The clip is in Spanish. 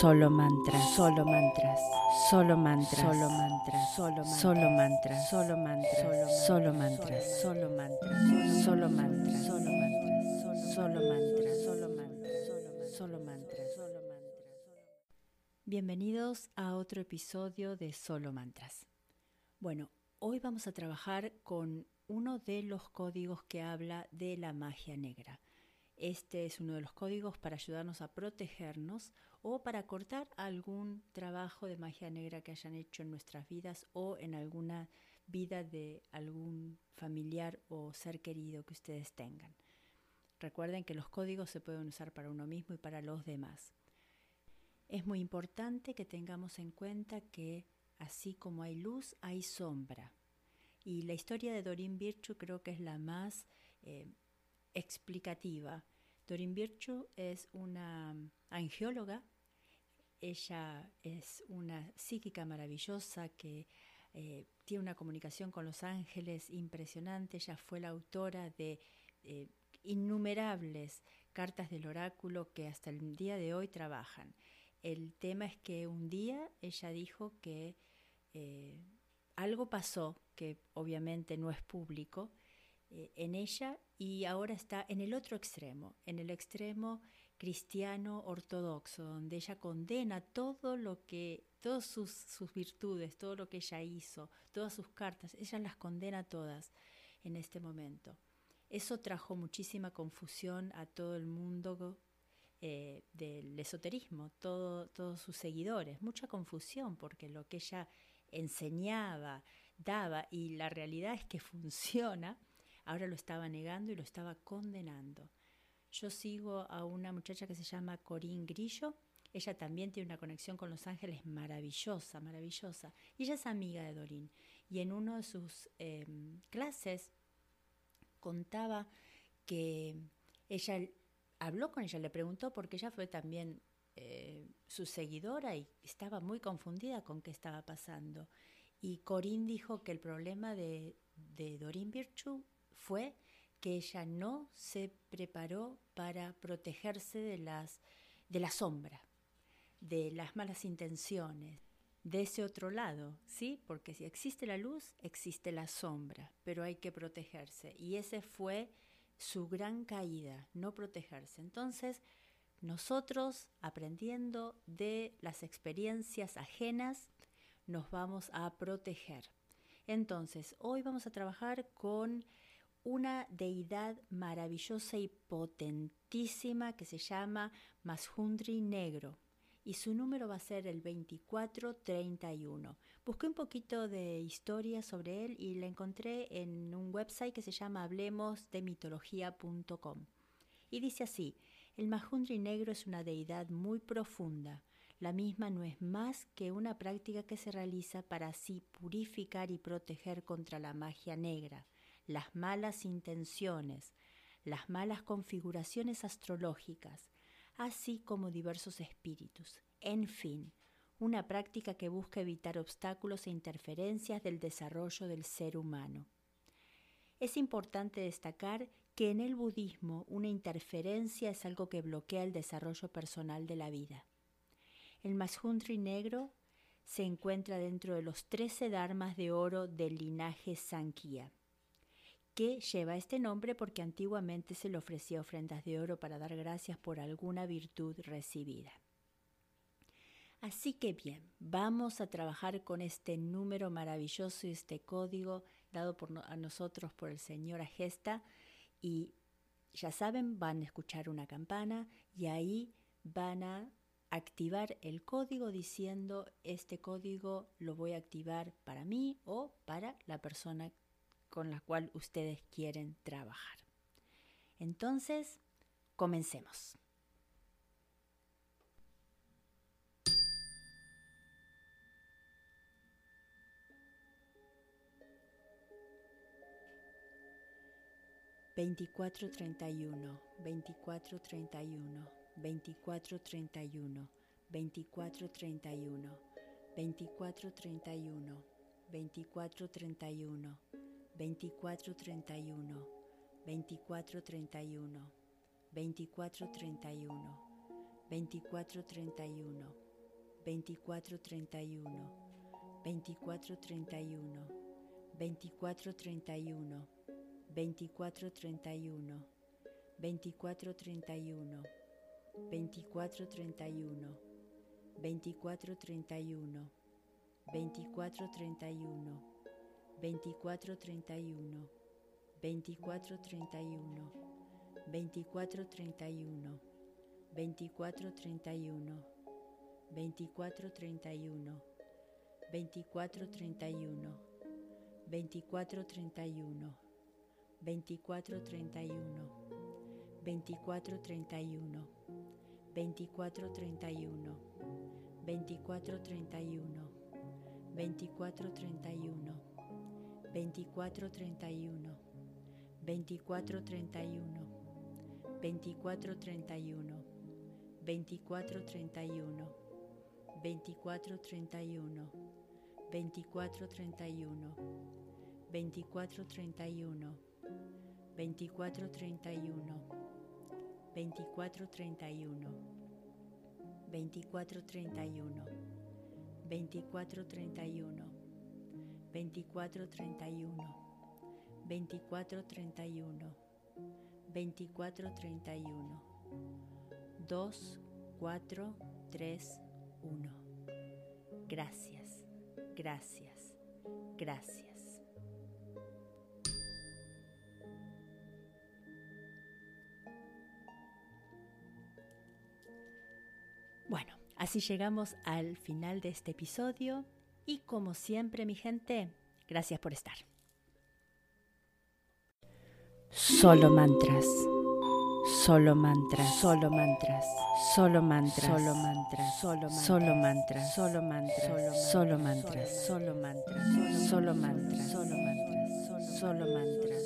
Solo mantras, solo mantras, solo mantras, solo mantras, solo mantras, solo mantras, solo mantras, solo mantras, solo mantras, solo mantras, solo mantras, solo mantras, solo mantras, solo mantras. Bienvenidos a otro episodio de Solo Mantras. Bueno, hoy vamos a trabajar con uno de los códigos que habla de la magia negra. Este es uno de los códigos para ayudarnos a protegernos o para cortar algún trabajo de magia negra que hayan hecho en nuestras vidas o en alguna vida de algún familiar o ser querido que ustedes tengan. Recuerden que los códigos se pueden usar para uno mismo y para los demás. Es muy importante que tengamos en cuenta que así como hay luz, hay sombra. Y la historia de Dorin Virtue creo que es la más eh, explicativa. Dorin Virtue es una angióloga, ella es una psíquica maravillosa que eh, tiene una comunicación con los ángeles impresionante, ella fue la autora de eh, innumerables cartas del oráculo que hasta el día de hoy trabajan. El tema es que un día ella dijo que eh, algo pasó que obviamente no es público en ella y ahora está en el otro extremo, en el extremo cristiano ortodoxo, donde ella condena todo lo que, todas sus, virtudes, todo lo que ella hizo, todas sus cartas, ella las condena todas en este momento. Eso trajo muchísima confusión a todo el mundo eh, del esoterismo, todo, todos sus seguidores, mucha confusión porque lo que ella enseñaba, daba y la realidad es que funciona, ahora lo estaba negando y lo estaba condenando. Yo sigo a una muchacha que se llama Corinne Grillo. Ella también tiene una conexión con los ángeles maravillosa, maravillosa. Y ella es amiga de Dorin. Y en una de sus em, clases contaba que ella habló con ella, le preguntó porque ella fue también eh, su seguidora y estaba muy confundida con qué estaba pasando. Y Corinne dijo que el problema de, de Dorin Virtue fue que ella no se preparó para protegerse de, las, de la sombra, de las malas intenciones, de ese otro lado, ¿sí? Porque si existe la luz, existe la sombra, pero hay que protegerse. Y ese fue su gran caída, no protegerse. Entonces, nosotros, aprendiendo de las experiencias ajenas, nos vamos a proteger. Entonces, hoy vamos a trabajar con una deidad maravillosa y potentísima que se llama Mashundri Negro y su número va a ser el 2431. Busqué un poquito de historia sobre él y la encontré en un website que se llama hablemosdemitología.com. Y dice así, el Mahundri negro es una deidad muy profunda. La misma no es más que una práctica que se realiza para así purificar y proteger contra la magia negra las malas intenciones, las malas configuraciones astrológicas, así como diversos espíritus. En fin, una práctica que busca evitar obstáculos e interferencias del desarrollo del ser humano. Es importante destacar que en el budismo una interferencia es algo que bloquea el desarrollo personal de la vida. El Mashundri negro se encuentra dentro de los trece dharmas de oro del linaje Sankhya que lleva este nombre porque antiguamente se le ofrecía ofrendas de oro para dar gracias por alguna virtud recibida. Así que bien, vamos a trabajar con este número maravilloso y este código dado a nosotros por el señor Agesta y ya saben, van a escuchar una campana y ahí van a activar el código diciendo este código lo voy a activar para mí o para la persona con la cual ustedes quieren trabajar. Entonces, comencemos. Veinticuatro treinta y uno, veinticuatro treinta y uno, veinticuatro treinta y uno, veinticuatro treinta y uno, veinticuatro treinta y uno, veinticuatro treinta y uno, veinticuatro treinta y uno, veinticuatro treinta y uno, veinticuatro treinta y uno, veinticuatro treinta y uno, veinticuatro treinta y uno, veinticuatro treinta y uno, veinticuatro treinta y uno, veinticuatro treinta y uno, veinticuatro treinta y 2431, 2431, 2431, 2, 4, 3, 1. Gracias, gracias, gracias. Bueno, así llegamos al final de este episodio y como siempre mi gente, gracias por estar. Solo mantras, solo mantras, solo mantras, solo mantras, solo mantras, solo mantras, solo mantras, solo mantras, solo mantras, solo mantras, solo mantras, solo mantras, solo mantras, solo mantras, solo mantras.